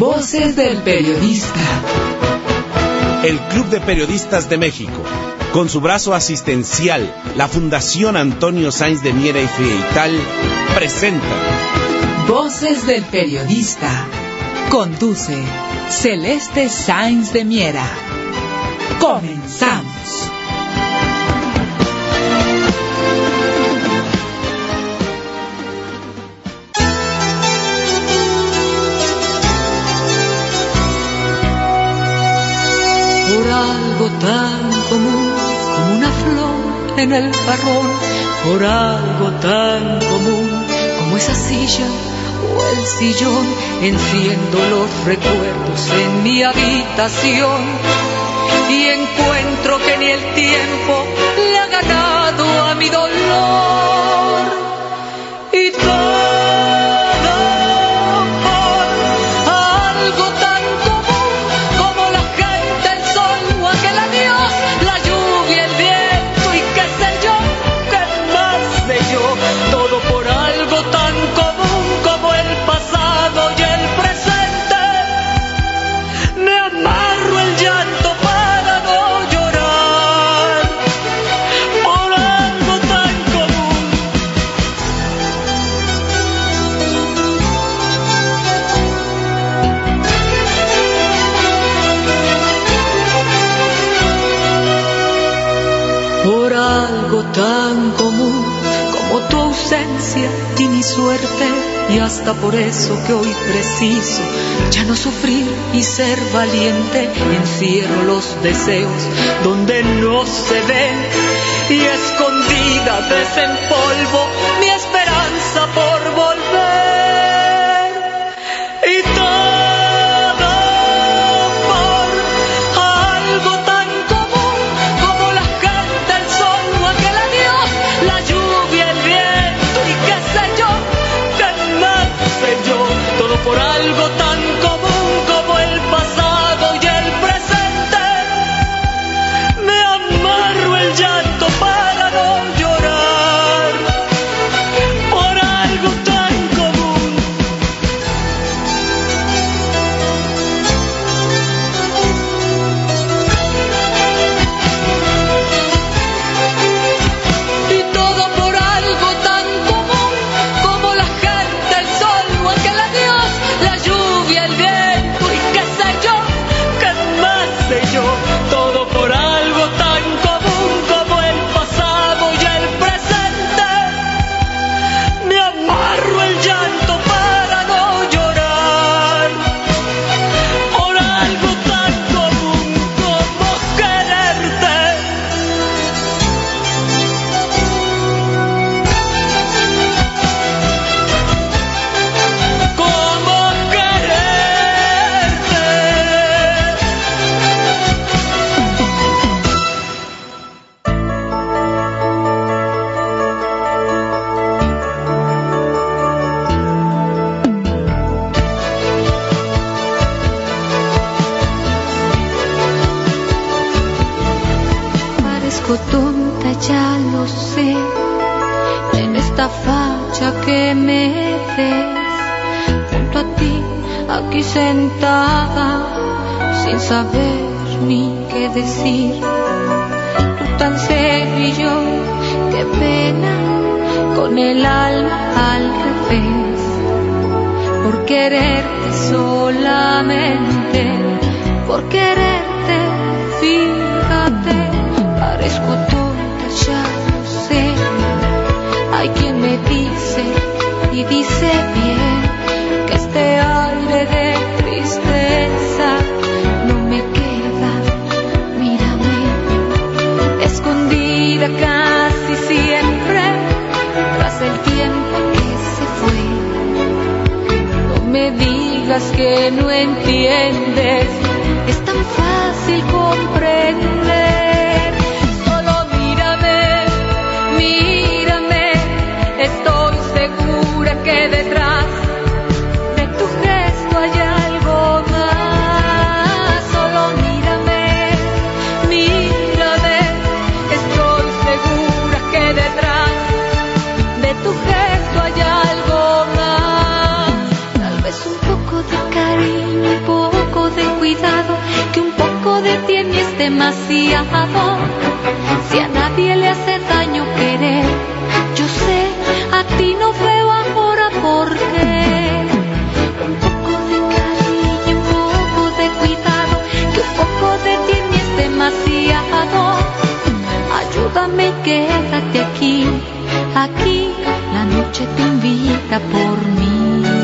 Voces del periodista. El Club de Periodistas de México, con su brazo asistencial, la Fundación Antonio Sáenz de Miera y Frieital, presenta Voces del periodista. Conduce Celeste Sáenz de Miera. Comenzamos. Algo tan común como una flor en el jarrón, por algo tan común como esa silla o el sillón, enciendo los recuerdos en mi habitación y encuentro que ni el tiempo le ha ganado a mi dolor. Por eso que hoy preciso ya no sufrir y ser valiente. Encierro los deseos donde no se ven y escondida desempolvo mi esperanza yo. Me digas que no entiendes, es tan fácil comprender. Que un poco de ti es demasiado. Si a nadie le hace daño querer, yo sé, a ti no veo ahora por qué. Un poco de cariño, un poco de cuidado, que un poco de ti es demasiado. Ayúdame y quédate aquí, aquí, la noche te invita por mí.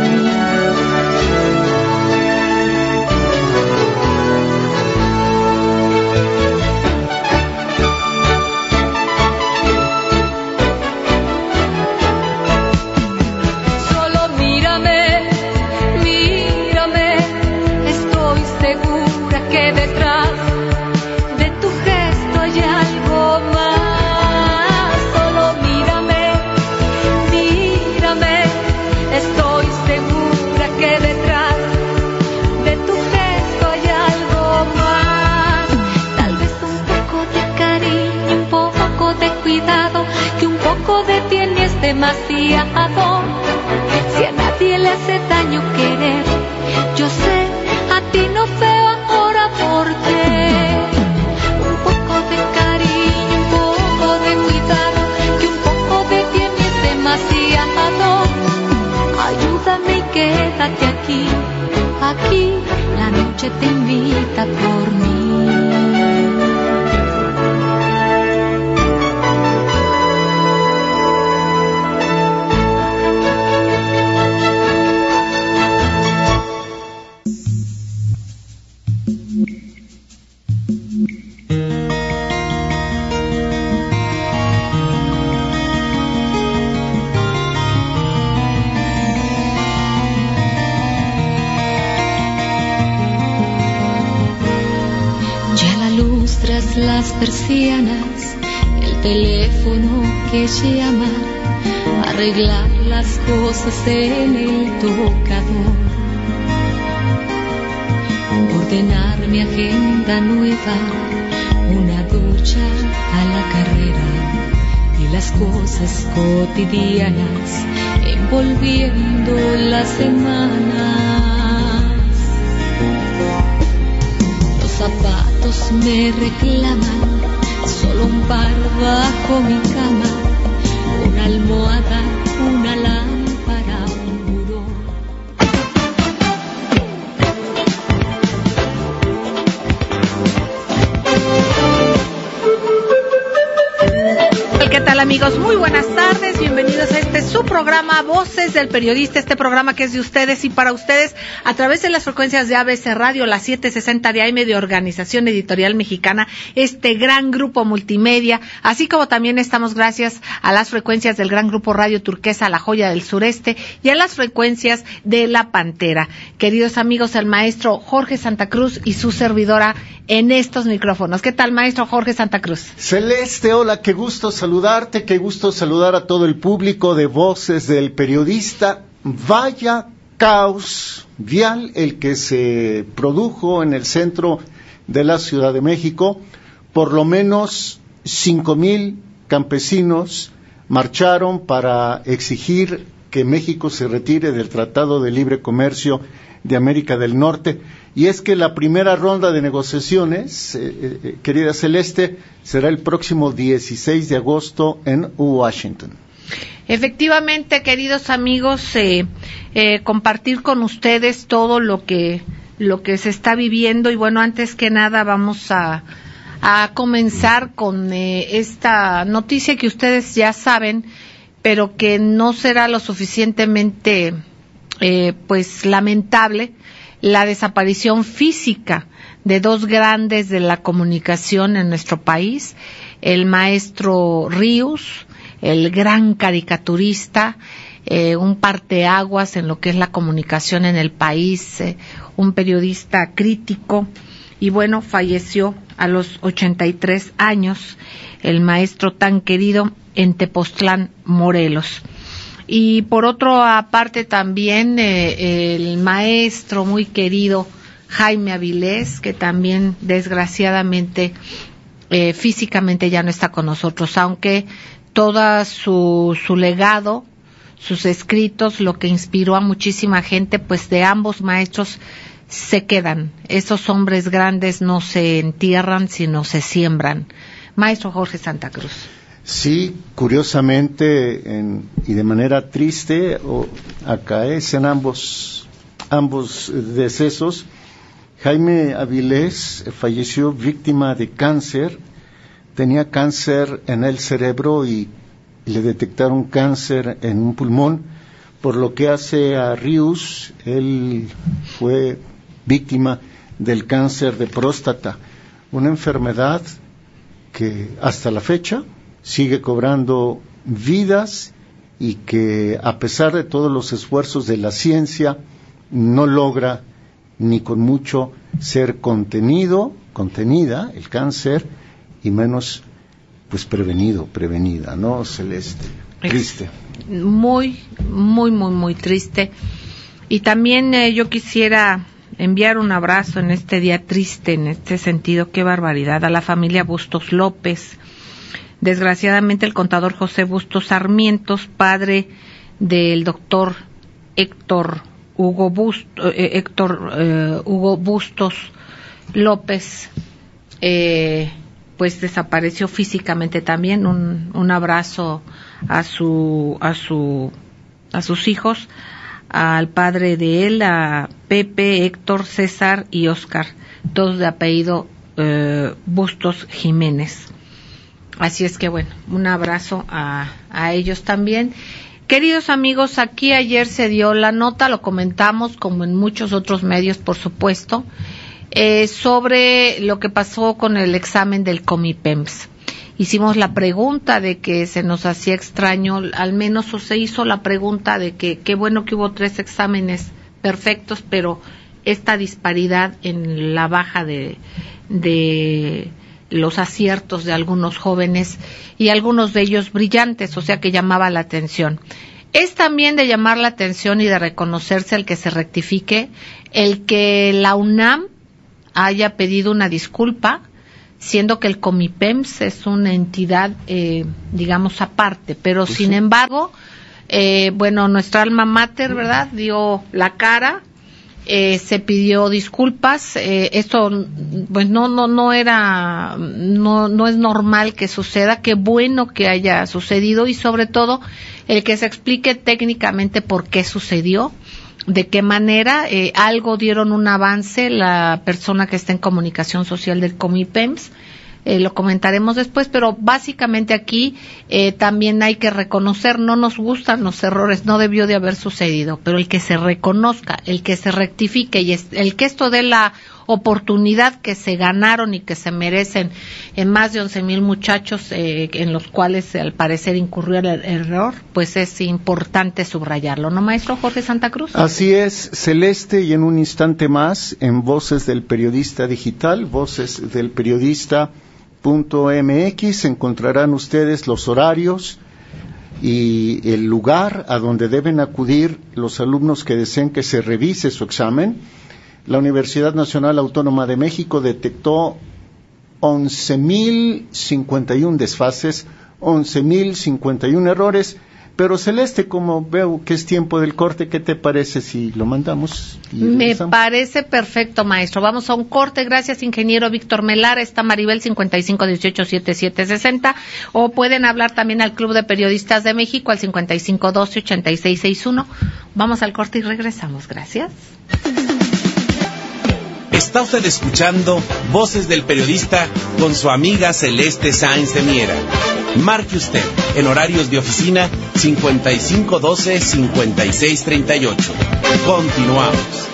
Que un poco de ti es demasiado. Si a nadie le hace daño querer, yo sé, a ti no veo ahora por qué. Un poco de cariño, un poco de cuidado, que un poco de ti es demasiado. Ayúdame y quédate aquí, aquí, la noche te invita por mí. Que llama, arreglar las cosas en el tocador, ordenar mi agenda nueva, una ducha a la carrera y las cosas cotidianas envolviendo las semanas. Los zapatos me reclaman, solo un par bajo mi cama, almohada, amigos? Muy buenas tardes, bienvenidos a este su programa Voces del Periodista, este programa que es de ustedes y para ustedes a través de las frecuencias de ABC Radio, la 760 de AM de Organización Editorial Mexicana, este gran grupo multimedia, así como también estamos gracias a las frecuencias del gran grupo Radio Turquesa, La Joya del Sureste y a las frecuencias de La Pantera. Queridos amigos, el maestro Jorge Santa Cruz y su servidora en estos micrófonos. ¿Qué tal, maestro Jorge Santa Cruz? Celeste, hola, qué gusto saludarte, qué gusto saludar a todo el público de Voces del Periodista. Vaya caos vial el que se produjo en el centro de la Ciudad de México. Por lo menos cinco mil campesinos marcharon para exigir que México se retire del Tratado de Libre Comercio de América del Norte. Y es que la primera ronda de negociaciones, eh, eh, querida Celeste, será el próximo 16 de agosto en Washington. Efectivamente, queridos amigos, eh, eh, compartir con ustedes todo lo que lo que se está viviendo y bueno, antes que nada vamos a, a comenzar con eh, esta noticia que ustedes ya saben, pero que no será lo suficientemente eh, pues lamentable la desaparición física de dos grandes de la comunicación en nuestro país, el maestro Ríos, el gran caricaturista, eh, un parteaguas en lo que es la comunicación en el país, eh, un periodista crítico y bueno, falleció a los 83 años el maestro tan querido en Tepoztlán, Morelos. Y por otra parte también eh, el maestro muy querido Jaime Avilés, que también desgraciadamente físicamente ya no está con nosotros, aunque todo su, su legado sus escritos, lo que inspiró a muchísima gente, pues de ambos maestros se quedan. Esos hombres grandes no se entierran, sino se siembran. Maestro Jorge Santa Cruz. Sí, curiosamente y de manera triste acaecen ambos, ambos decesos. Jaime Avilés falleció víctima de cáncer, tenía cáncer en el cerebro y le detectaron cáncer en un pulmón, por lo que hace a Rius, él fue víctima del cáncer de próstata, una enfermedad que hasta la fecha sigue cobrando vidas y que a pesar de todos los esfuerzos de la ciencia no logra ni con mucho ser contenido, contenida el cáncer y menos pues prevenido, prevenida, ¿no, Celeste? Triste. Muy, muy, muy, muy triste. Y también eh, yo quisiera enviar un abrazo en este día triste, en este sentido, qué barbaridad, a la familia Bustos López. Desgraciadamente el contador José Bustos Sarmientos, padre del doctor Héctor Hugo, Bustos, eh, Héctor, eh, Hugo Bustos López, eh, pues desapareció físicamente también. Un, abrazo a su, a su, a sus hijos, al padre de él, a Pepe, Héctor, César y Oscar, todos de apellido eh, Bustos Jiménez. Así es que bueno, un abrazo a, ellos también. Queridos amigos, aquí ayer se dio la nota, lo comentamos como en muchos otros medios, por supuesto, eh, sobre lo que pasó con el examen del Comipems. Hicimos la pregunta de que se nos hacía extraño, al menos o se hizo la pregunta de que qué bueno que hubo tres exámenes perfectos, pero esta disparidad en la baja de, de los aciertos de algunos jóvenes y algunos de ellos brillantes, o sea que llamaba la atención. Es también de llamar la atención y de reconocerse el que se rectifique el que la UNAM haya pedido una disculpa, siendo que el Comipems es una entidad, eh, digamos, aparte. Pero, pues sin embargo, eh, bueno, nuestra alma mater, ¿verdad?, dio la cara. Eh, se pidió disculpas esto pues no no no era no no es normal que suceda qué bueno que haya sucedido y sobre todo el que se explique técnicamente por qué sucedió de qué manera eh, algo dieron un avance la persona que está en comunicación social del Comipems. Eh, lo comentaremos después, pero básicamente aquí eh, también hay que reconocer, no nos gustan los errores, no debió de haber sucedido, pero el que se reconozca, el que se rectifique y el que esto dé la oportunidad que se ganaron y que se merecen en más de once mil muchachos eh, en los cuales al parecer incurrió el error, pues es importante subrayarlo, ¿no, maestro Jorge Santa Cruz? Así es, Celeste, y en un instante más, en Voces del Periodista Digital, Voces del Periodista .mx encontrarán ustedes los horarios y el lugar a donde deben acudir los alumnos que deseen que se revise su examen. La Universidad Nacional Autónoma de México detectó 11.051 desfases, 11.051 errores, pero Celeste, como veo que es tiempo del corte, ¿qué te parece si lo mandamos? Me parece perfecto, maestro. Vamos a un corte. Gracias, ingeniero Víctor Melar. Está Maribel 55187760. O pueden hablar también al Club de Periodistas de México al 55128661. Vamos al corte y regresamos. Gracias. Está usted escuchando Voces del Periodista con su amiga Celeste Sáenz de Miera. Marque usted en horarios de oficina 5512-5638. Continuamos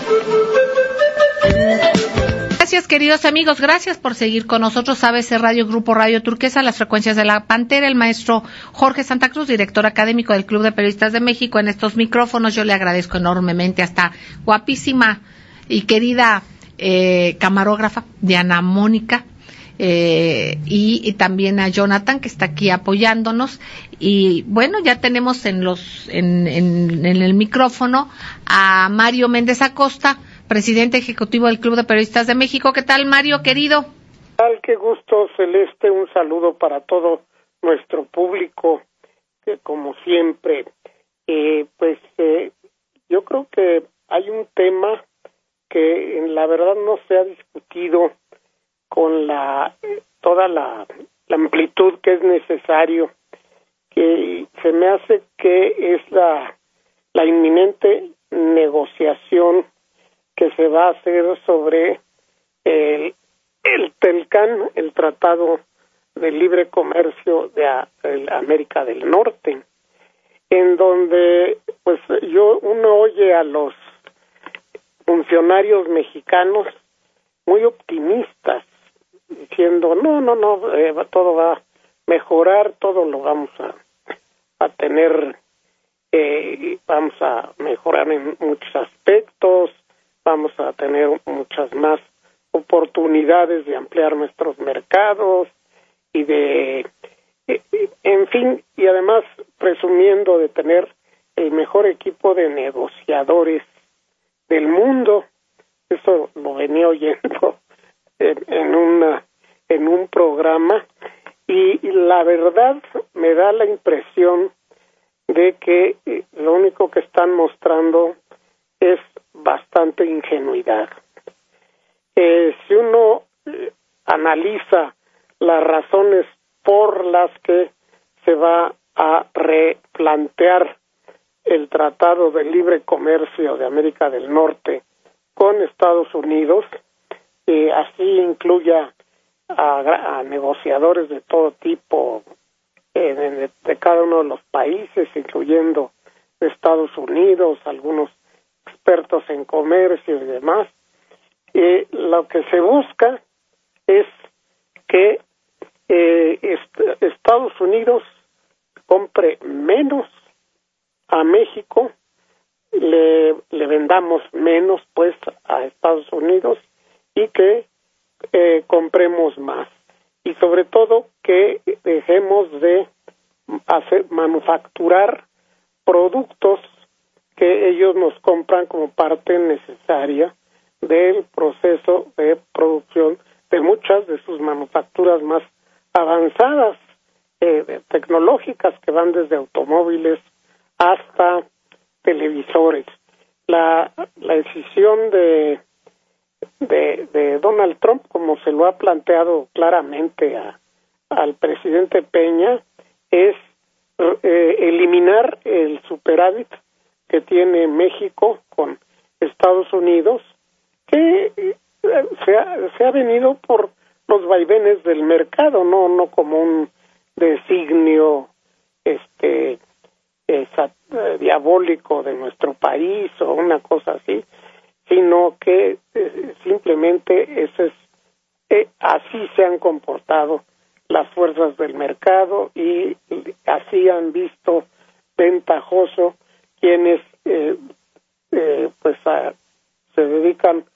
noches, queridos amigos. Gracias por seguir con nosotros. ABC Radio Grupo Radio Turquesa, las frecuencias de la Pantera, el maestro Jorge Santa Cruz, director académico del Club de Periodistas de México, en estos micrófonos. Yo le agradezco enormemente hasta guapísima y querida eh, camarógrafa Diana Mónica. Eh, y, también a Jonathan que está aquí apoyándonos y bueno ya tenemos en los en, en el micrófono a Mario Méndez Acosta presidente ejecutivo del Club de Periodistas de México. ¿Qué tal, Mario, querido? Tal, qué gusto, Celeste. Un saludo para todo nuestro público, que como siempre, eh, pues eh, yo creo que hay un tema que en la verdad no se ha discutido con la toda la, amplitud que es necesario que se me hace que es la inminente negociación que se va a hacer sobre el, el TELCAN, el Tratado de Libre Comercio de, América del Norte, en donde pues yo uno oye a los funcionarios mexicanos muy optimistas diciendo no no no eh, todo va a mejorar todo lo vamos a, a tener eh, vamos a mejorar en muchos aspectos vamos a tener muchas más oportunidades de ampliar nuestros mercados y de, eh, en fin, y además presumiendo de tener el mejor equipo de negociadores del mundo. Eso lo venía oyendo en, una en un programa y la verdad me da la impresión de que eh, lo único que están mostrando es bastante ingenuidad. Eh, si uno eh, analiza las razones por las que se va a replantear el Tratado de Libre Comercio de América del Norte con Estados Unidos, así incluya a, negociadores de todo tipo eh, de, cada uno de los países, incluyendo Estados Unidos, algunos expertos en comercio y demás, y lo que se busca es que eh, Estados Unidos compre menos a México, le, le vendamos menos pues a Estados Unidos y que eh, compremos más y sobre todo que dejemos de manufacturar productos que ellos nos compran como parte necesaria del proceso de producción de muchas de sus manufacturas más avanzadas eh, tecnológicas que van desde automóviles hasta televisores. La, la decisión de, de, Donald Trump, como se lo ha planteado claramente a, al presidente Peña, es eh, eliminar el superávit que tiene México con Estados Unidos, que eh, se ha, se ha venido por los vaivenes del mercado, no no como un designio este eh, diabólico de nuestro país o una cosa así, sino que eh, simplemente ese es, así se han comportado las fuerzas del mercado y así han visto ventajoso quienes eh, eh, pues se dedican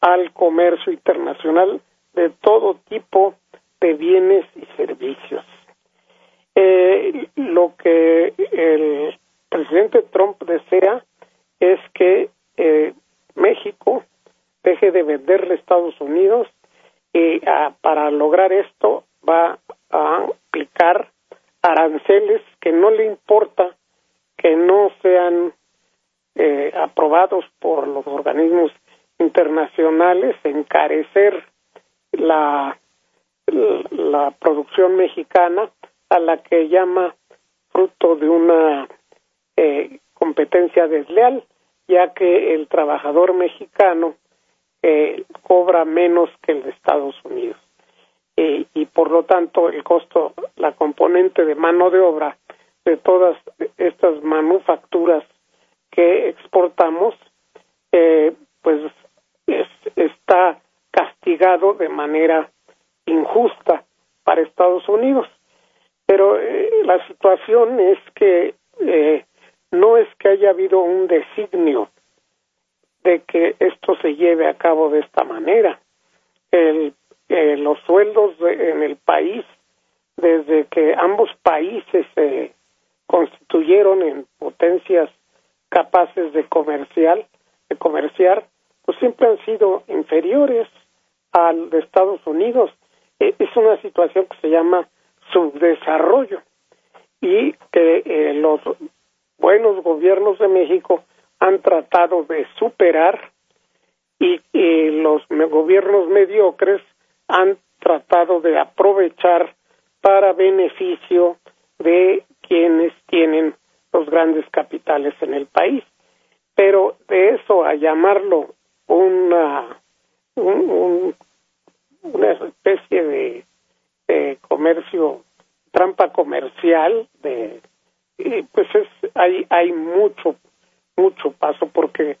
al comercio internacional de todo tipo de bienes y servicios. Eh, lo que el presidente Trump desea es que México deje de venderle a Estados Unidos y para lograr esto va a aplicar aranceles que no le importa que no sean eh, aprobados por los organismos internacionales, encarecer la, la producción mexicana a la que llama fruto de una eh, competencia desleal, ya que el trabajador mexicano eh, cobra menos que el de Estados Unidos. y por lo tanto el costo, la componente de mano de obra de todas estas manufacturas que exportamos, eh, pues está castigado de manera injusta para Estados Unidos. Pero eh, la situación es que eh, no es que haya habido un designio de que esto se lleve a cabo de esta manera. El, eh, los sueldos en el país, desde que ambos países se constituyeron en potencias capaces de comercial, de comerciar, pues siempre han sido inferiores al de Estados Unidos. E, es una situación que se llama subdesarrollo y que eh, los buenos gobiernos de México han tratado de superar y, los gobiernos mediocres han tratado de aprovechar para beneficio de quienes tienen los grandes capitales en el país. Pero de eso a llamarlo una, una especie de, comercio, trampa comercial, de, pues es, hay, hay mucho, mucho paso porque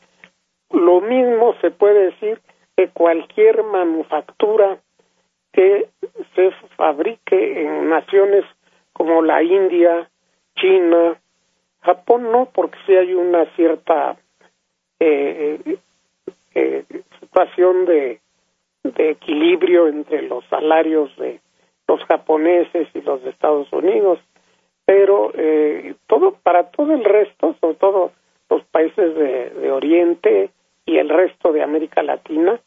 lo mismo se puede decir de cualquier manufactura que se fabrique en naciones como la India, China, Japón no, porque sí hay una cierta eh, eh, situación de, de equilibrio entre los salarios de los japoneses y los de Estados Unidos, pero eh, todo para todo el resto, sobre todo los países de, Oriente y el resto de América Latina,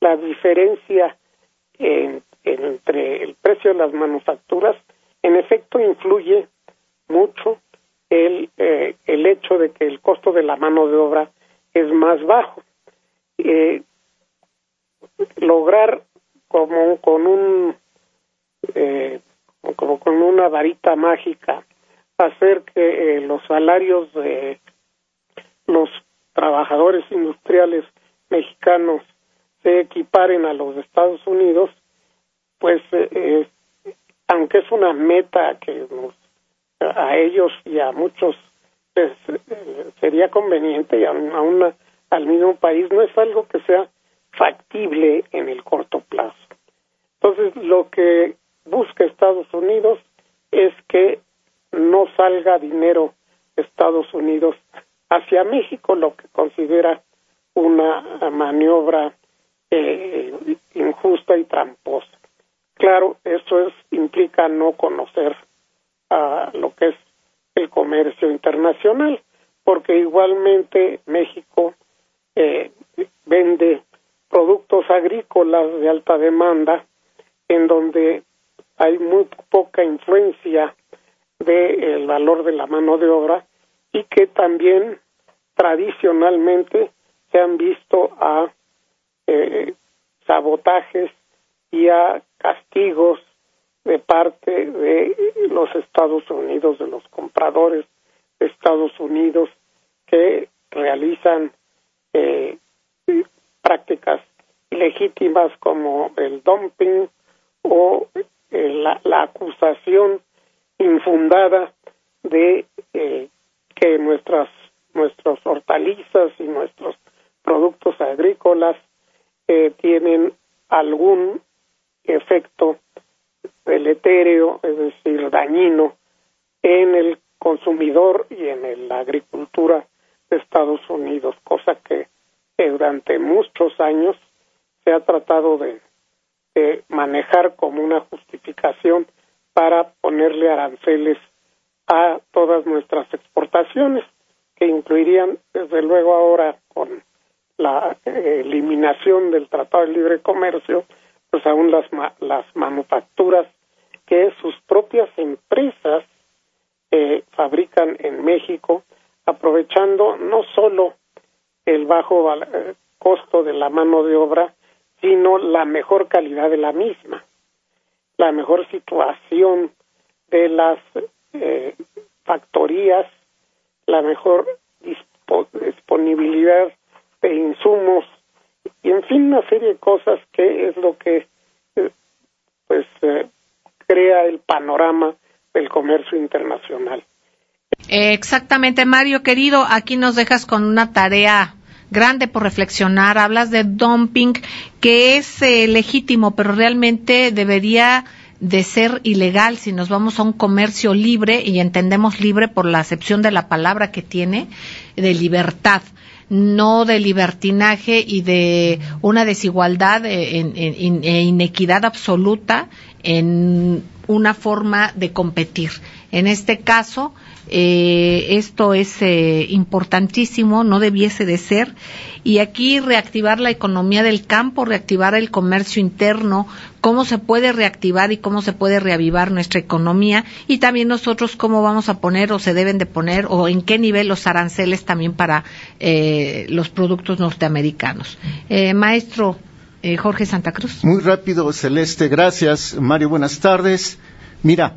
la diferencia entre el precio de las manufacturas, en efecto, influye mucho el, eh, el hecho de que el costo de la mano de obra es más bajo. Eh, lograr como con un eh, como con una varita mágica hacer que los salarios de los trabajadores industriales mexicanos se equiparen a los de Estados Unidos, pues aunque es una meta que nos a ellos y a muchos pues, eh, sería conveniente y aún al mismo país no es algo que sea factible en el corto plazo. Entonces, lo que busca Estados Unidos es que no salga dinero Estados Unidos hacia México, lo que considera una maniobra eh, injusta y tramposa. Claro, eso es implica no conocer a lo que es el comercio internacional, porque igualmente México eh, vende productos agrícolas de alta demanda en donde hay muy poca influencia del valor de la mano de obra y que también tradicionalmente se han visto a eh, sabotajes y a castigos de parte de los Estados Unidos, de los compradores de Estados Unidos que realizan eh, prácticas legítimas como el dumping o eh, la, acusación infundada de eh, que nuestras nuestros hortalizas y nuestros productos agrícolas tienen algún efecto deletérea, es decir, dañino en el consumidor y en la agricultura de Estados Unidos, cosa que, durante muchos años se ha tratado de, manejar como una justificación para ponerle aranceles a todas nuestras exportaciones, que incluirían, desde luego ahora con la eh, eliminación del Tratado de Libre Comercio, pues aún las, las manufacturas que sus propias empresas eh, fabrican en México, aprovechando no solo el bajo eh, costo de la mano de obra, sino la mejor calidad de la misma, la mejor situación de las eh, factorías, la mejor disponibilidad de insumos y en fin una serie de cosas que es lo que eh, pues eh, crea el panorama del comercio internacional. Exactamente, Mario querido, aquí nos dejas con una tarea grande por reflexionar. Hablas de dumping, que es eh, legítimo, pero realmente debería de ser ilegal si nos vamos a un comercio libre y entendemos libre por la acepción de la palabra que tiene de libertad no de libertinaje y de una desigualdad e, e inequidad absoluta en una forma de competir. En este caso, eh, esto es eh, importantísimo, no debiese de ser. Y aquí reactivar la economía del campo, reactivar el comercio interno, cómo se puede reactivar y cómo se puede reavivar nuestra economía y también nosotros cómo vamos a poner o se deben de poner o en qué nivel los aranceles también para eh, los productos norteamericanos. maestro Jorge Santa Cruz. Muy rápido, Celeste, gracias. Mario, buenas tardes. Mira,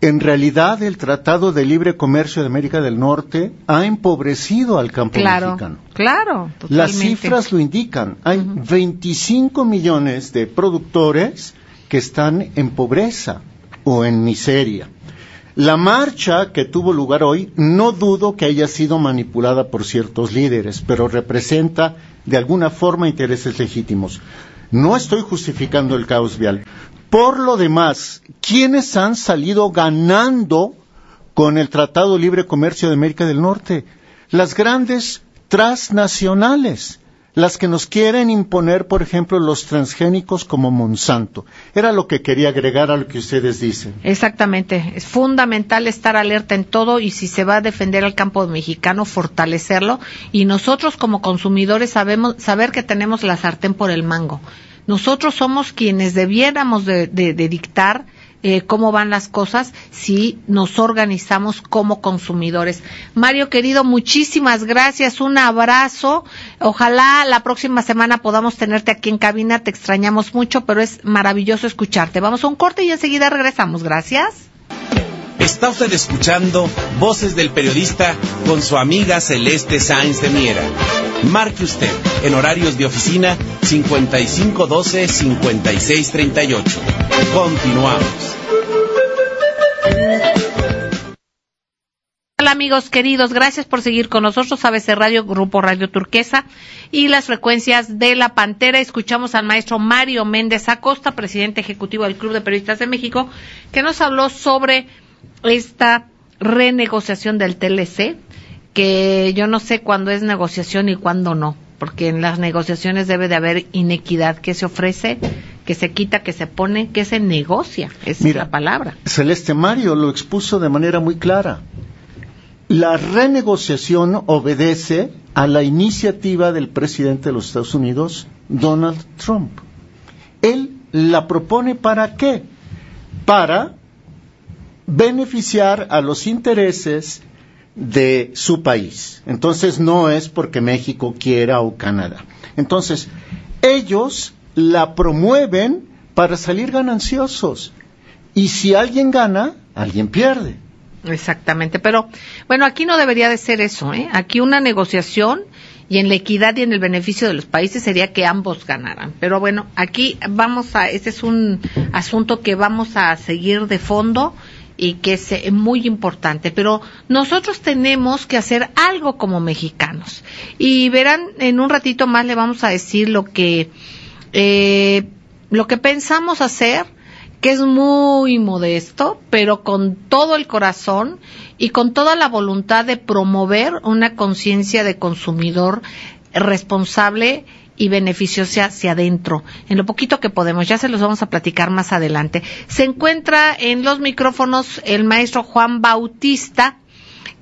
en realidad el Tratado de Libre Comercio de América del Norte ha empobrecido al campo mexicano. Claro, Las cifras lo indican. Hay 25 millones de productores que están en pobreza o en miseria. La marcha que tuvo lugar hoy no dudo que haya sido manipulada por ciertos líderes, pero representa de alguna forma intereses legítimos. No estoy justificando el caos vial. Por lo demás, ¿quiénes han salido ganando con el Tratado Libre Comercio de América del Norte? Las grandes transnacionales, las que nos quieren imponer, por ejemplo, los transgénicos como Monsanto. Era lo que quería agregar a lo que ustedes dicen. Exactamente. Es fundamental estar alerta en todo y si se va a defender al campo mexicano, fortalecerlo. Y nosotros como consumidores sabemos, saber que tenemos la sartén por el mango nosotros somos quienes debiéramos de, dictar eh, cómo van las cosas si nos organizamos como consumidores. Mario querido, muchísimas gracias, un abrazo. Ojalá la próxima semana podamos tenerte aquí en cabina, te extrañamos mucho, pero es maravilloso escucharte. Vamos a un corte y enseguida regresamos. Gracias. Está usted escuchando Voces del Periodista con su amiga Celeste Sáenz de Miera. Marque usted en horarios de oficina 5512-5638. Continuamos. Hola amigos queridos, gracias por seguir con nosotros, ABC Radio, Grupo Radio Turquesa y las frecuencias de la Pantera. Escuchamos al maestro Mario Méndez Acosta, presidente ejecutivo del Club de Periodistas de México, que nos habló sobre esta renegociación del TLC, que yo no sé cuándo es negociación y cuándo no, porque en las negociaciones debe de haber inequidad que se ofrece, que se quita, que se pone, que se negocia, es la palabra. Celeste Mario lo expuso de manera muy clara. La renegociación obedece a la iniciativa del presidente de los Estados Unidos, Donald Trump. Él la propone para qué? Para beneficiar a los intereses de su país. Entonces no es porque México quiera o Canadá. Entonces, ellos la promueven para salir gananciosos. Y si alguien gana, alguien pierde. Exactamente, pero bueno, aquí no debería de ser eso, ¿eh? Aquí una negociación y en la equidad y en el beneficio de los países sería que ambos ganaran. Pero bueno, aquí vamos a, este es un asunto que vamos a seguir de fondo y que es eh, muy importante. Pero nosotros tenemos que hacer algo como mexicanos. Y verán, en un ratito más le vamos a decir lo que, eh, lo que pensamos hacer, que es muy modesto, pero con todo el corazón y con toda la voluntad de promover una conciencia de consumidor responsable y beneficiosa hacia adentro, en lo poquito que podemos. Ya se los vamos a platicar más adelante. Se encuentra en los micrófonos el maestro Juan Bautista.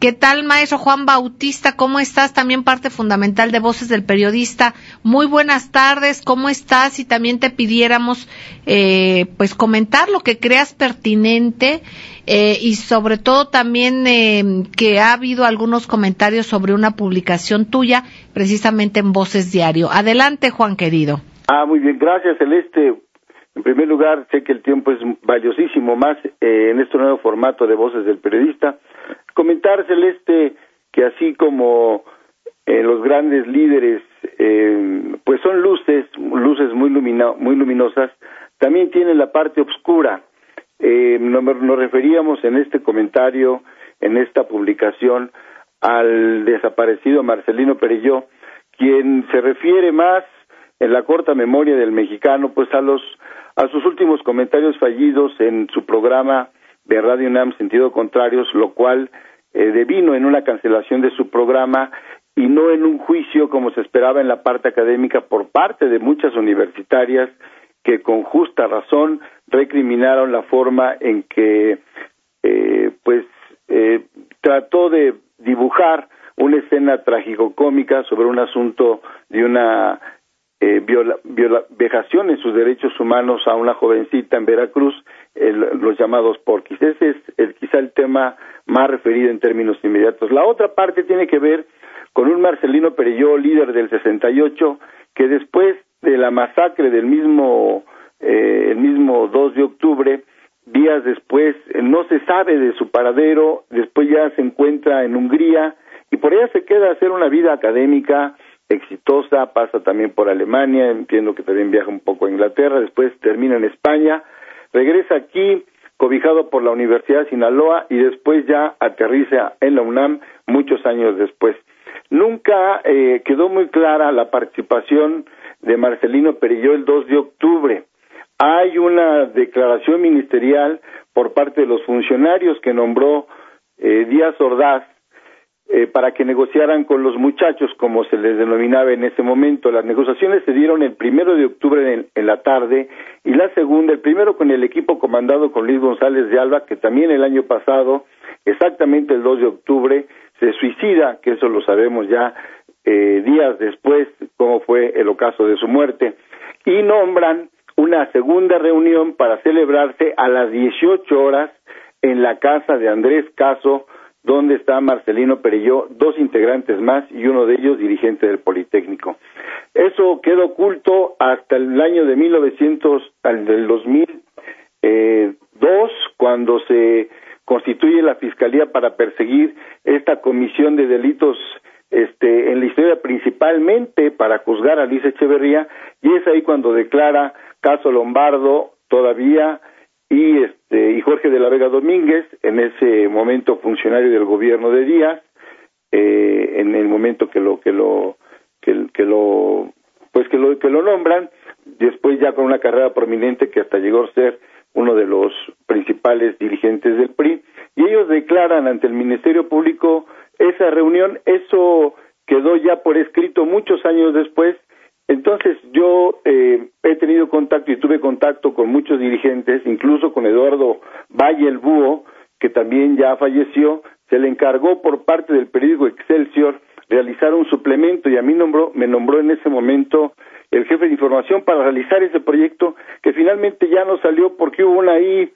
¿Qué tal, maestro Juan Bautista? ¿Cómo estás? También parte fundamental de Voces del Periodista. Muy buenas tardes. ¿Cómo estás? Y también te pidiéramos, eh, pues, comentar lo que creas pertinente eh, y sobre todo también eh, que ha habido algunos comentarios sobre una publicación tuya precisamente en Voces Diario. Adelante, Juan querido. Ah, muy bien, gracias Celeste. En primer lugar, sé que el tiempo es valiosísimo más eh, en este nuevo formato de Voces del Periodista. Comentar, Celeste, que así como los grandes líderes, pues son luces, luces muy, muy luminosas, también tienen la parte oscura. Eh, nos, referíamos en este comentario, en esta publicación, al desaparecido Marcelino Perelló, quien se refiere más en la corta memoria del mexicano, pues a los a sus últimos comentarios fallidos en su programa de Radio UNAM sentido contrarios, lo cual eh, devino en una cancelación de su programa y no en un juicio como se esperaba en la parte académica por parte de muchas universitarias que con justa razón recriminaron la forma en que eh, pues eh, trató de dibujar una escena trágico-cómica sobre un asunto de una eh, viola, vejación en sus derechos humanos a una jovencita en Veracruz, los llamados porquis. Ese es el, quizá el tema más referido en términos inmediatos. La otra parte tiene que ver con un Marcelino Perelló, líder del 68, que después de la masacre del mismo, eh, el mismo 2 de octubre, días después, no se sabe de su paradero, después ya se encuentra en Hungría y por allá se queda a hacer una vida académica exitosa, pasa también por Alemania, entiendo que también viaja un poco a Inglaterra, después termina en España, regresa aquí cobijado por la Universidad de Sinaloa y después ya aterriza en la UNAM muchos años después. Nunca eh, quedó muy clara la participación de Marcelino Perilló el 2 de octubre. Hay una declaración ministerial por parte de los funcionarios que nombró eh, Díaz Ordaz eh, para que negociaran con los muchachos, como se les denominaba en ese momento. Las negociaciones se dieron el primero de octubre en, en, la tarde y la segunda, el primero con el equipo comandado con Luis González de Alba, que también el año pasado, exactamente el 2 de octubre, se suicida, que eso lo sabemos ya eh, días después, cómo fue el ocaso de su muerte, y nombran una segunda reunión para celebrarse a las 18 horas en la casa de Andrés Caso, donde está Marcelino Perelló, dos integrantes más y uno de ellos dirigente del Politécnico. Eso quedó oculto hasta el año de 1900, al del 2002, eh, cuando se constituye la Fiscalía para perseguir esta comisión de delitos este, en la historia principalmente para juzgar a Liz Echeverría y es ahí cuando declara caso Lombardo todavía y este y Jorge de la Vega Domínguez en ese momento funcionario del gobierno de Díaz eh, en el momento que lo que lo que, que lo pues que lo que lo nombran después ya con una carrera prominente que hasta llegó a ser uno de los principales dirigentes del PRI y ellos declaran ante el Ministerio Público esa reunión. Eso quedó ya por escrito muchos años después entonces yo eh, he tenido contacto y tuve contacto con muchos dirigentes, incluso con Eduardo Valle el Búho, que también ya falleció, se le encargó por parte del periódico Excelsior realizar un suplemento y a mí nombró, me nombró en ese momento el jefe de información para realizar ese proyecto que finalmente ya no salió porque hubo una ahí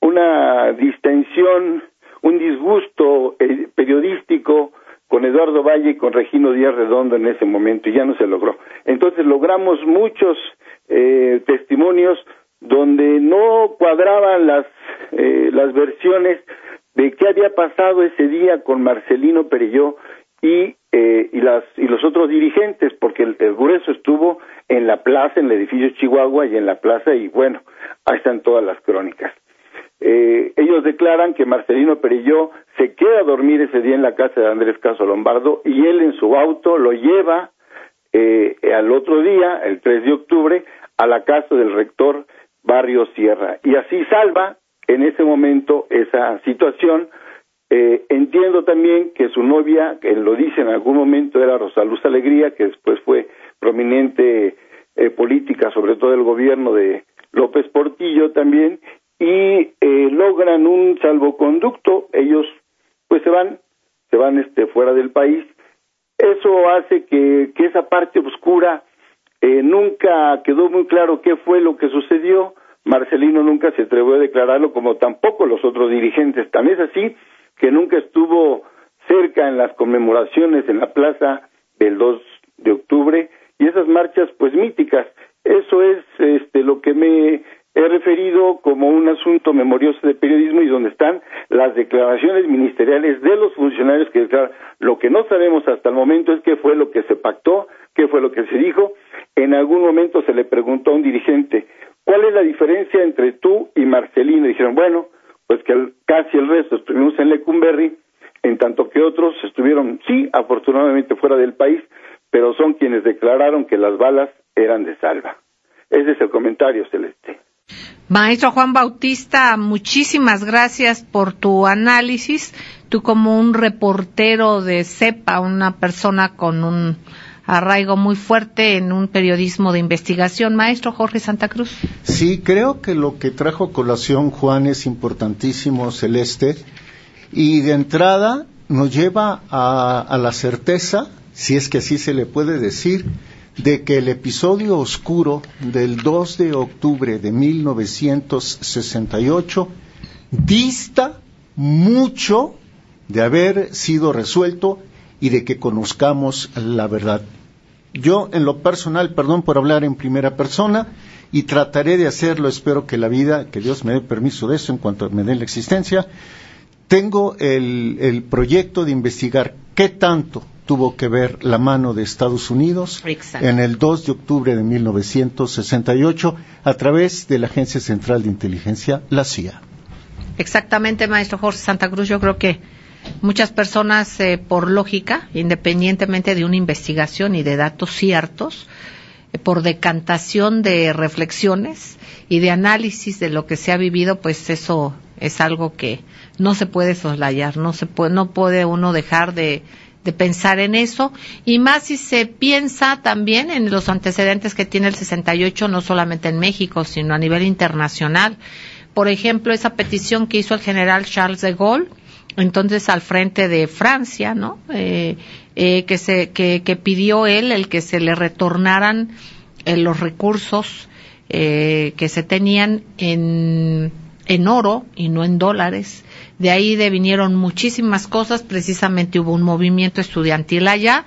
una distensión, un disgusto eh, periodístico con Eduardo Valle y con Regino Díaz Redondo en ese momento y ya no se logró. Entonces logramos muchos eh, testimonios donde no cuadraban las, eh, las versiones de qué había pasado ese día con Marcelino Perelló y, eh, y, las, y los otros dirigentes, porque el, el, grueso estuvo en la plaza, en el edificio Chihuahua y en la plaza, y bueno, ahí están todas las crónicas. Eh, ellos declaran que Marcelino Perilló se queda a dormir ese día en la casa de Andrés Caso Lombardo y él en su auto lo lleva eh, al otro día, el 3 de octubre, a la casa del rector Barrio Sierra. Y así salva en ese momento esa situación. Eh, entiendo también que su novia, que lo dice en algún momento, era Rosaluz Alegría, que después fue prominente eh, política, sobre todo el gobierno de López Portillo también, y eh, logran un salvoconducto, ellos pues se van, se van este fuera del país. Eso hace que, que esa parte oscura eh, nunca quedó muy claro qué fue lo que sucedió. Marcelino nunca se atrevió a declararlo, como tampoco los otros dirigentes. Tan es así que nunca estuvo cerca en las conmemoraciones en la plaza del 2 de octubre y esas marchas pues míticas. Eso es este lo que me he referido como un asunto memorioso de periodismo y donde están las declaraciones ministeriales de los funcionarios que declaran. Lo que no sabemos hasta el momento es qué fue lo que se pactó, qué fue lo que se dijo. En algún momento se le preguntó a un dirigente, ¿cuál es la diferencia entre tú y Marcelino? Y dijeron, bueno, pues que casi el resto estuvimos en Lecumberri, en tanto que otros estuvieron, sí, afortunadamente fuera del país, pero son quienes declararon que las balas eran de salva. Ese es el comentario, Celeste. Maestro Juan Bautista, muchísimas gracias por tu análisis. Tú como un reportero de CEPA, una persona con un arraigo muy fuerte en un periodismo de investigación. Maestro Jorge Santa Cruz. Sí, creo que lo que trajo colación Juan es importantísimo, Celeste, y de entrada nos lleva a, a la certeza, si es que así se le puede decir, de que el episodio oscuro del 2 de octubre de 1968 dista mucho de haber sido resuelto y de que conozcamos la verdad. Yo, en lo personal, perdón por hablar en primera persona, y trataré de hacerlo, espero que la vida, que Dios me dé permiso de eso en cuanto me dé la existencia, tengo el, el proyecto de investigar qué tanto tuvo que ver la mano de Estados Unidos Exacto. en el 2 de octubre de 1968 a través de la Agencia Central de Inteligencia, la CIA. Exactamente, maestro Jorge Santa Cruz. Yo creo que muchas personas, eh, por lógica, independientemente de una investigación y de datos ciertos, eh, por decantación de reflexiones y de análisis de lo que se ha vivido, pues eso es algo que no se puede soslayar, no se puede, no puede uno dejar de, de pensar en eso. Y más si se piensa también en los antecedentes que tiene el 68 no solamente en México sino a nivel internacional. Por ejemplo esa petición que hizo el general Charles de Gaulle entonces al frente de Francia no eh, eh, que se que, pidió él el que se le retornaran eh, los recursos eh, que se tenían en en oro y no en dólares. De ahí vinieron muchísimas cosas, precisamente hubo un movimiento estudiantil allá,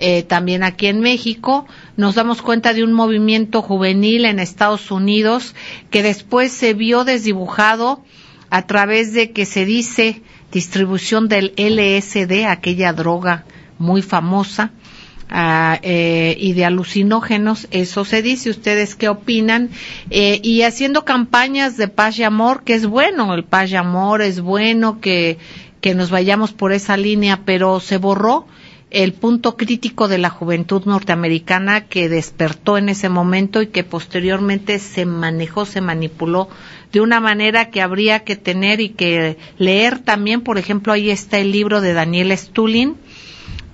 eh, también aquí en México, nos damos cuenta de un movimiento juvenil en Estados Unidos que después se vio desdibujado a través de que se dice distribución del LSD, aquella droga muy famosa, Eh, y de alucinógenos, eso se dice, ustedes qué opinan, eh, y haciendo campañas de paz y amor, que es bueno, el paz y amor es bueno que, que nos vayamos por esa línea, pero se borró el punto crítico de la juventud norteamericana que despertó en ese momento y que posteriormente se manejó, se manipuló de una manera que habría que tener y que leer también, por ejemplo, ahí está el libro de Daniel Stulin,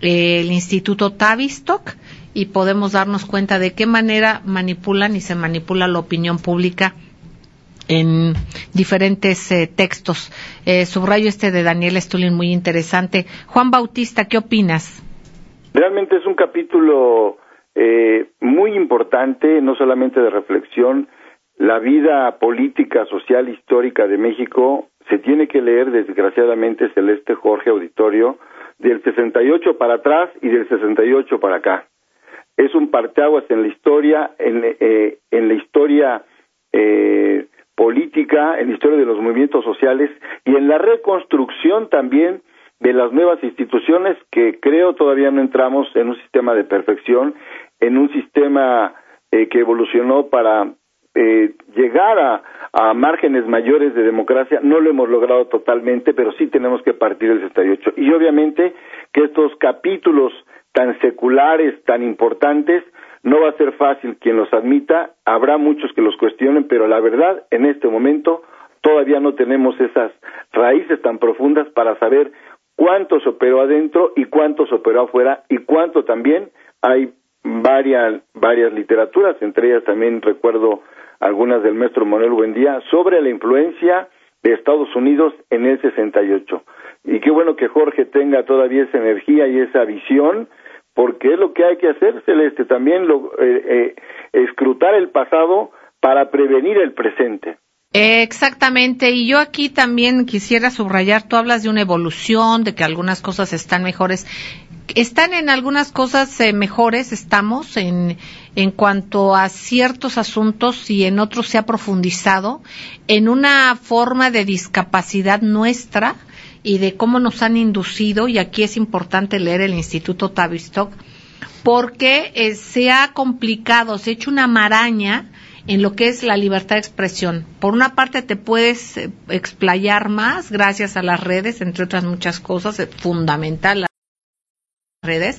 el Instituto Tavistock y podemos darnos cuenta de qué manera manipulan y se manipula la opinión pública en diferentes eh, textos. Eh, subrayo este de Daniel Stulin muy interesante. Juan Bautista, ¿qué opinas? Realmente es un capítulo eh, muy importante, no solamente de reflexión. La vida política, social, histórica de México se tiene que leer, desgraciadamente, Celeste Jorge Auditorio, del 68 para atrás y del 68 para acá. Es un parteaguas en la historia, en, eh, en la historia eh, política, en la historia de los movimientos sociales y en la reconstrucción también de las nuevas instituciones que creo todavía no entramos en un sistema de perfección, en un sistema eh, que evolucionó para eh, llegar a, márgenes mayores de democracia no lo hemos logrado totalmente, pero sí tenemos que partir del 68. Y obviamente que estos capítulos tan seculares, tan importantes, no va a ser fácil quien los admita, habrá muchos que los cuestionen, pero la verdad, en este momento, todavía no tenemos esas raíces tan profundas para saber cuánto se operó adentro y cuánto se operó afuera y cuánto también hay varias, varias literaturas, entre ellas también recuerdo algunas del maestro Manuel Buendía, sobre la influencia de Estados Unidos en el 68. Y qué bueno que Jorge tenga todavía esa energía y esa visión, porque es lo que hay que hacer, Celeste, también lo, eh, eh, escrutar el pasado para prevenir el presente. Exactamente, y yo aquí también quisiera subrayar, tú hablas de una evolución, de que algunas cosas están mejores. Están en algunas cosas eh, mejores, estamos en, en cuanto a ciertos asuntos y en otros se ha profundizado en una forma de discapacidad nuestra y de cómo nos han inducido, y aquí es importante leer el Instituto Tavistock, porque eh, se ha complicado, se ha hecho una maraña en lo que es la libertad de expresión. Por una parte te puedes eh, explayar más gracias a las redes, entre otras muchas cosas, es fundamental las redes,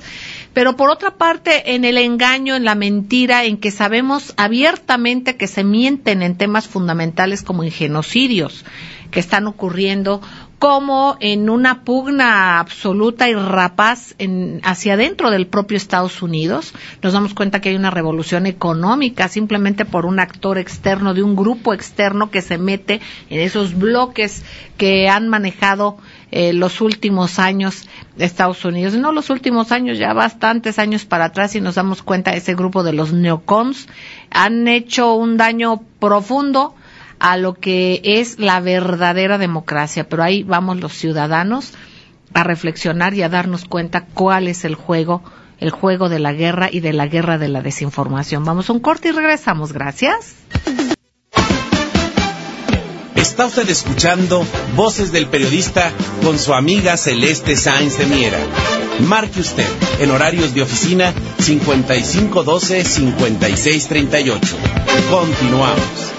pero por otra parte en el engaño, en la mentira, en que sabemos abiertamente que se mienten en temas fundamentales como en genocidios que están ocurriendo como en una pugna absoluta y rapaz en, hacia adentro del propio Estados Unidos. Nos damos cuenta que hay una revolución económica simplemente por un actor externo, de un grupo externo que se mete en esos bloques que han manejado eh, los últimos años de Estados Unidos. No los últimos años, ya bastantes años para atrás y nos damos cuenta ese grupo de los neocons han hecho un daño profundo a lo que es la verdadera democracia. Pero ahí vamos los ciudadanos a reflexionar y a darnos cuenta cuál es el juego, el juego de la guerra y de la guerra de la desinformación. Vamos a un corte y regresamos. Gracias. Está usted escuchando Voces del Periodista con su amiga Celeste Sáenz de Miera. Marque usted en horarios de oficina 5512-5638. Continuamos.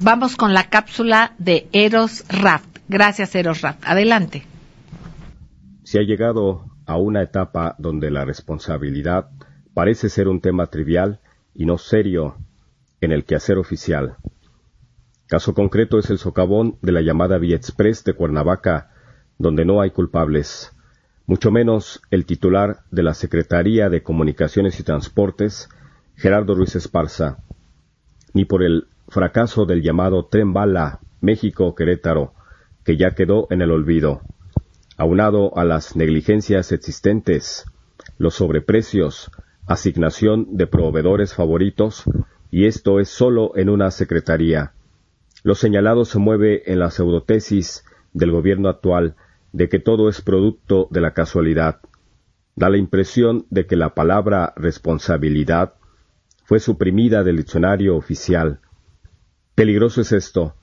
Vamos con la cápsula de Eros Raft. Gracias, Eros Raft. Adelante. Se ha llegado a una etapa donde la responsabilidad parece ser un tema trivial y no serio en el quehacer oficial. Caso concreto es el socavón de la llamada Vía Express de Cuernavaca, donde no hay culpables, mucho menos el titular de la Secretaría de Comunicaciones y Transportes, Gerardo Ruiz Esparza, ni por el fracaso del llamado Tren Bala México-Querétaro, que ya quedó en el olvido, aunado a las negligencias existentes, los sobreprecios, asignación de proveedores favoritos, y esto es solo en una secretaría. Lo señalado se mueve en la pseudotesis del gobierno actual de que todo es producto de la casualidad. Da la impresión de que la palabra responsabilidad fue suprimida del diccionario oficial. Peligroso es esto,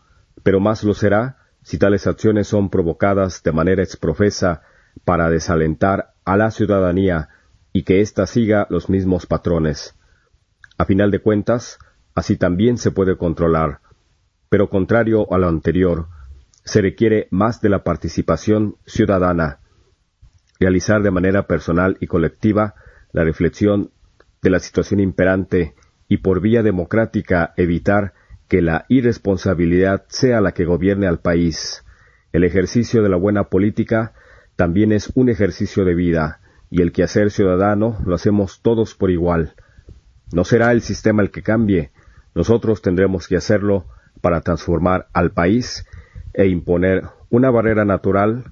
pero más lo será si tales acciones son provocadas de manera exprofesa para desalentar a la ciudadanía y que ésta siga los mismos patrones. A final de cuentas, así también se puede controlar, pero contrario a lo anterior, se requiere más de la participación ciudadana, realizar de manera personal y colectiva la reflexión de la situación imperante y por vía democrática evitar que la irresponsabilidad sea la que gobierne al país. El ejercicio de la buena política también es un ejercicio de vida, y el quehacer ciudadano lo hacemos todos por igual. No será el sistema el que cambie, nosotros tendremos que hacerlo para transformar al país e imponer una barrera natural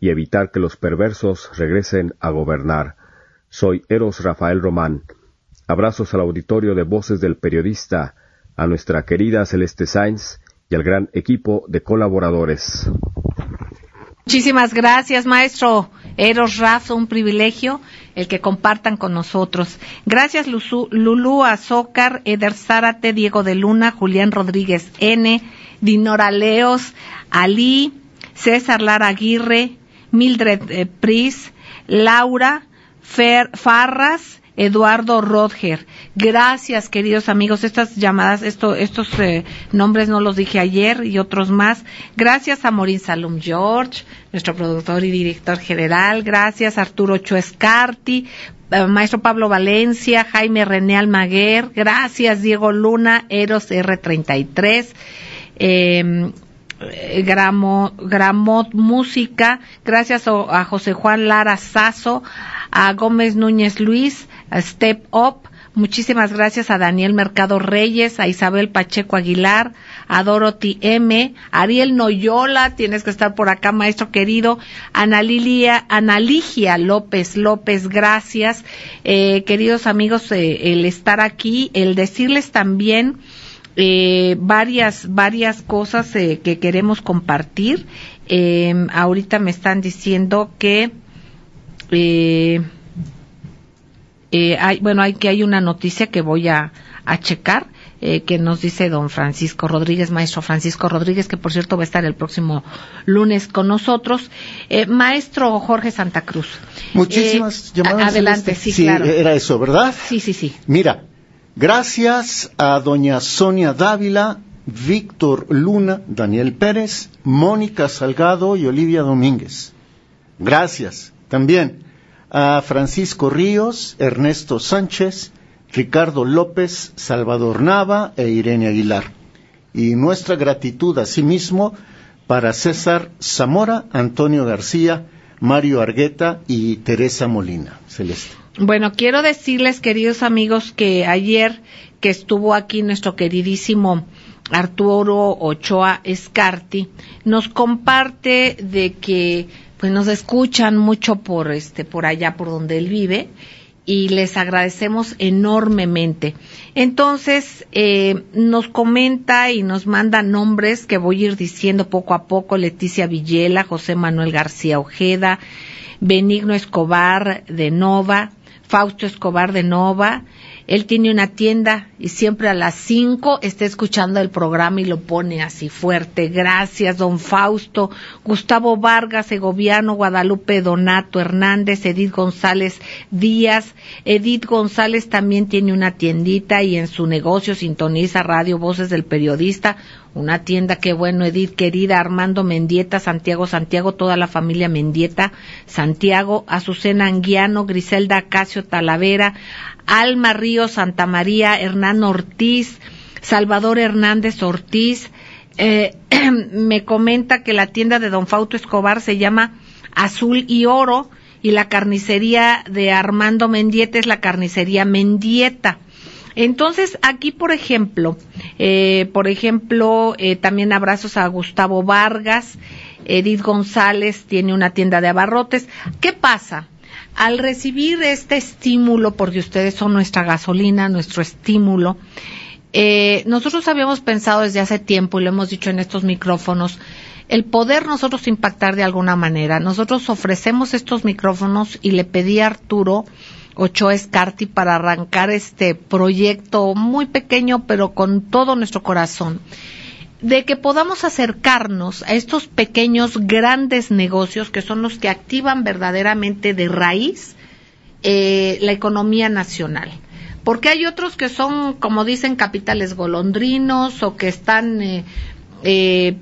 y evitar que los perversos regresen a gobernar. Soy Eros Rafael Román Abrazos al auditorio de Voces del Periodista, a nuestra querida Celeste Sainz y al gran equipo de colaboradores. Muchísimas gracias, maestro Eros Raf, un privilegio el que compartan con nosotros. Gracias, Lulú Azócar, Eder Zárate, Diego de Luna, Julián Rodríguez N., Dinora Leos, Ali, César Lara Aguirre, Mildred eh, Pris, Laura Fer, Farras, Eduardo Rodger. Gracias, queridos amigos. Estas llamadas, estos eh, nombres no los dije ayer y otros más. Gracias a Morín Salum George, nuestro productor y director general. Gracias Arturo Chuescarti, eh, maestro Pablo Valencia, Jaime René Almaguer. Gracias Diego Luna, Eros R33. Eh, Gramot Música, gracias a José Juan Lara Sazo, a Gómez Núñez Luis, Step Up. Muchísimas gracias a Daniel Mercado Reyes, a Isabel Pacheco Aguilar, a Dorothy M, Ariel Noyola, tienes que estar por acá, maestro querido, Ana Lilia, Analigia López López, gracias. Eh, queridos amigos, eh, el estar aquí, el decirles también eh, varias, varias cosas que queremos compartir. ahorita me están diciendo que eh, hay, bueno, hay que hay una noticia que voy a, checar. Eh, que nos dice don Francisco Rodríguez, maestro Francisco Rodríguez, que por cierto va a estar el próximo lunes con nosotros. Eh, maestro Jorge Santa Cruz. Muchísimas llamadas. Adelante, sí, sí, claro. Era eso, ¿verdad? Sí, sí, sí. Mira, gracias a doña Sonia Dávila, Víctor Luna, Daniel Pérez, Mónica Salgado y Olivia Domínguez. Gracias. También a Francisco Ríos, Ernesto Sánchez, Ricardo López, Salvador Nava e Irene Aguilar. Y nuestra gratitud asimismo para César Zamora, Antonio García, Mario Argueta y Teresa Molina. Celeste. Bueno, quiero decirles, queridos amigos, que ayer que estuvo aquí nuestro queridísimo Arturo Ochoa Escarti, nos comparte de que pues nos escuchan mucho por este por allá por donde él vive y les agradecemos enormemente. Entonces, eh, nos comenta y nos manda nombres que voy a ir diciendo poco a poco, Leticia Villela, José Manuel García Ojeda, Benigno Escobar de Nova, Fausto Escobar de Nova, él tiene una tienda y siempre a las cinco está escuchando el programa y lo pone así fuerte. Gracias, don Fausto, Gustavo Vargas, Segoviano, Guadalupe Donato Hernández, Edith González Díaz. Edith González también tiene una tiendita y en su negocio sintoniza Radio Voces del Periodista una tienda, qué bueno, Edith, querida, Armando Mendieta, Santiago, Santiago, toda la familia Mendieta, Santiago, Azucena Anguiano, Griselda Casio Talavera, Alma Río Santa María, Hernán Ortiz, Salvador Hernández Ortiz, eh, me comenta que la tienda de Don Fausto Escobar se llama Azul y Oro y la carnicería de Armando Mendieta es la carnicería Mendieta. Entonces, aquí, por ejemplo, eh, por ejemplo, eh, también abrazos a Gustavo Vargas, Edith González tiene una tienda de abarrotes. ¿Qué pasa? al recibir este estímulo, porque ustedes son nuestra gasolina, nuestro estímulo, eh, nosotros habíamos pensado desde hace tiempo, y lo hemos dicho en estos micrófonos, el poder nosotros impactar de alguna manera. Nosotros ofrecemos estos micrófonos y le pedí a Arturo Ochoa Escarti para arrancar este proyecto muy pequeño, pero con todo nuestro corazón de que podamos acercarnos a estos pequeños, grandes negocios que son los que activan verdaderamente de raíz eh, la economía nacional. Porque hay otros que son, como dicen, capitales golondrinos o que están eh, eh,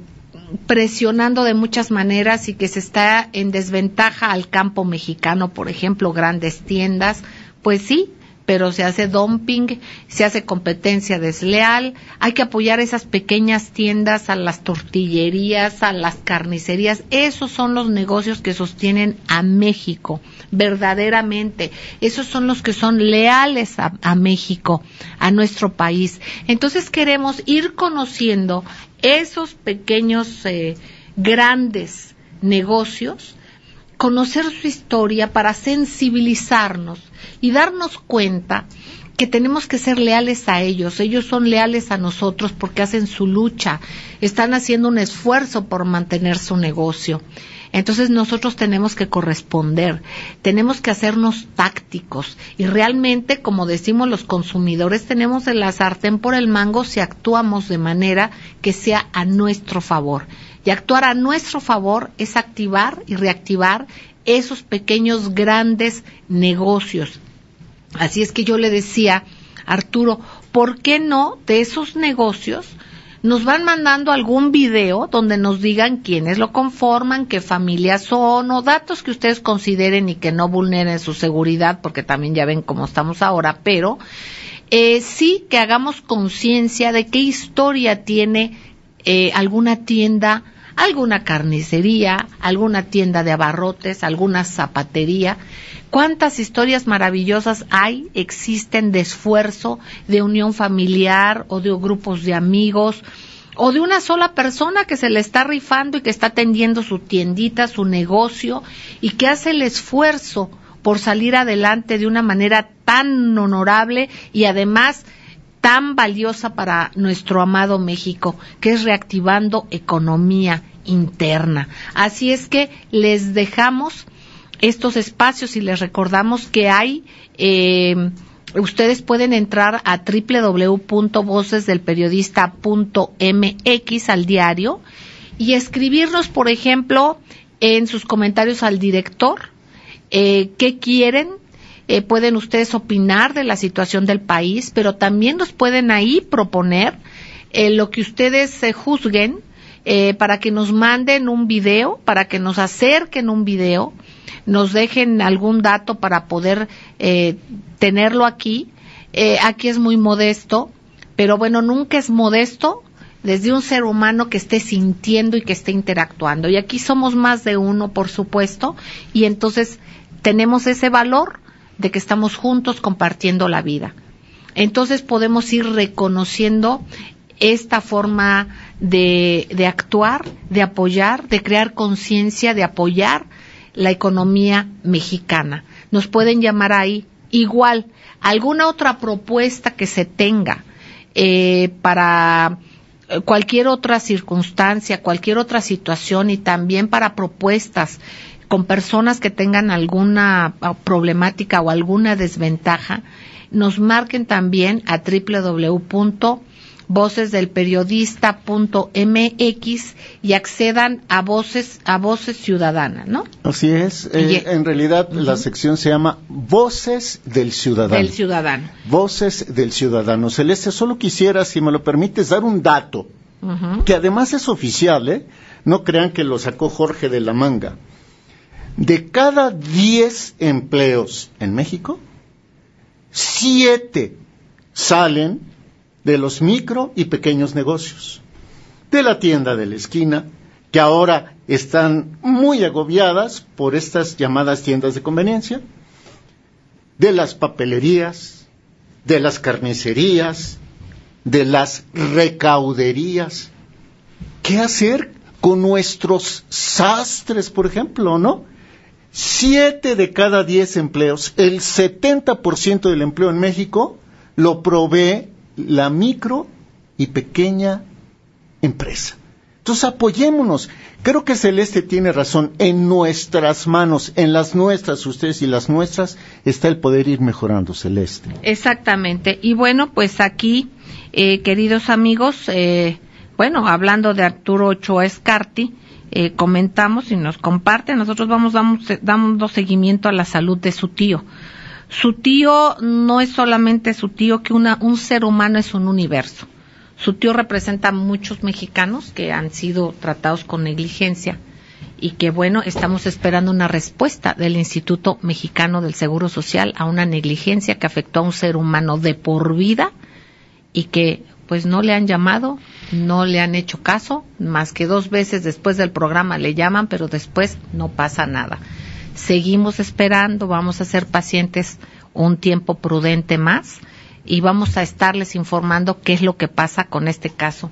presionando de muchas maneras y que se está en desventaja al campo mexicano, por ejemplo, grandes tiendas. Pues sí, pero se hace dumping, se hace competencia desleal, hay que apoyar esas pequeñas tiendas, a las tortillerías, a las carnicerías, esos son los negocios que sostienen a México, verdaderamente, esos son los que son leales a, México, a nuestro país. Entonces queremos ir conociendo esos pequeños, eh, grandes negocios, conocer su historia para sensibilizarnos y darnos cuenta que tenemos que ser leales a ellos. Ellos son leales a nosotros porque hacen su lucha, están haciendo un esfuerzo por mantener su negocio. Entonces nosotros tenemos que corresponder, tenemos que hacernos tácticos y realmente, como decimos los consumidores, tenemos el sartén por el mango si actuamos de manera que sea a nuestro favor. Y actuar a nuestro favor es activar y reactivar esos pequeños grandes negocios. Así es que yo le decía, Arturo, ¿por qué no de esos negocios nos van mandando algún video donde nos digan quiénes lo conforman, qué familias son o datos que ustedes consideren y que no vulneren su seguridad, porque también ya ven cómo estamos ahora, pero eh, sí que hagamos conciencia de qué historia tiene eh, alguna tienda alguna carnicería, alguna tienda de abarrotes, alguna zapatería. ¿Cuántas historias maravillosas hay, existen de esfuerzo, de unión familiar o de grupos de amigos? o de una sola persona que se le está rifando y que está atendiendo su tiendita, su negocio y que hace el esfuerzo por salir adelante de una manera tan honorable y además tan valiosa para nuestro amado México, que es reactivando economía interna. Así es que les dejamos estos espacios y les recordamos que hay eh, ustedes pueden entrar a www.vocesdelperiodista.mx al diario y escribirnos, por ejemplo, en sus comentarios al director eh, qué quieren eh, pueden ustedes opinar de la situación del país, pero también nos pueden ahí proponer eh, lo que ustedes se juzguen eh, para que nos manden un video, para que nos acerquen un video nos dejen algún dato para poder eh, tenerlo aquí. Eh, aquí es muy modesto, pero bueno, nunca es modesto desde un ser humano que esté sintiendo y que esté interactuando. Y aquí somos más de uno, por supuesto, y entonces tenemos ese valor de que estamos juntos compartiendo la vida. Entonces podemos ir reconociendo esta forma de, de actuar, de apoyar, de crear conciencia, de apoyar la economía mexicana. Nos pueden llamar ahí. Igual, alguna otra propuesta que se tenga eh, para eh, cualquier otra circunstancia, cualquier otra situación y también para propuestas con personas que tengan alguna ah, problemática o alguna desventaja, nos marquen también a www vocesdelperiodista.mx y accedan a voces a voces ciudadanas, ¿no? Así es. Eh, en realidad la sección se llama Voces del Ciudadano. Del ciudadano. Voces del ciudadano. Celeste, solo quisiera, si me lo permites, dar un dato que además es oficial, ¿eh? No crean que lo sacó Jorge de la manga. De cada 10 empleos en México, 7 salen de los micro y pequeños negocios, de la tienda de la esquina, que ahora están muy agobiadas por estas llamadas tiendas de conveniencia, de las papelerías, de las carnicerías, de las recauderías. ¿Qué hacer con nuestros sastres, por ejemplo, no? Siete de cada diez empleos, el 70% del empleo en México lo provee la micro y pequeña empresa. Entonces apoyémonos. Creo que Celeste tiene razón. En nuestras manos, en las nuestras, ustedes y las nuestras, está el poder ir mejorando, Celeste. Exactamente. Y bueno, pues aquí, eh, queridos amigos, eh, bueno, hablando de Arturo Ochoa Escarti, eh, comentamos y nos comparte, nosotros vamos damos, dando seguimiento a la salud de su tío. Su tío no es solamente su tío, que una, un ser humano es un universo. Su tío representa a muchos mexicanos que han sido tratados con negligencia y que bueno, estamos esperando una respuesta del Instituto Mexicano del Seguro Social a una negligencia que afectó a un ser humano de por vida y que pues no le han llamado, no le han hecho caso, más que dos veces después del programa le llaman, pero después no pasa nada seguimos esperando, vamos a ser pacientes un tiempo prudente más y vamos a estarles informando qué es lo que pasa con este caso.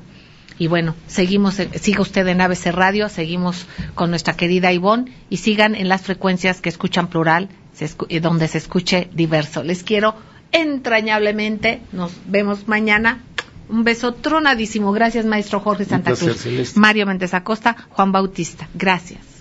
Y bueno, seguimos, siga usted en ABC Radio, seguimos con nuestra querida Ivonne y sigan en las frecuencias que escuchan plural, eh, donde se escuche diverso. Les quiero entrañablemente, nos vemos mañana. Un beso tronadísimo. Gracias, maestro Jorge Santa Cruz. Mario Méndez Acosta, Juan Bautista. Gracias.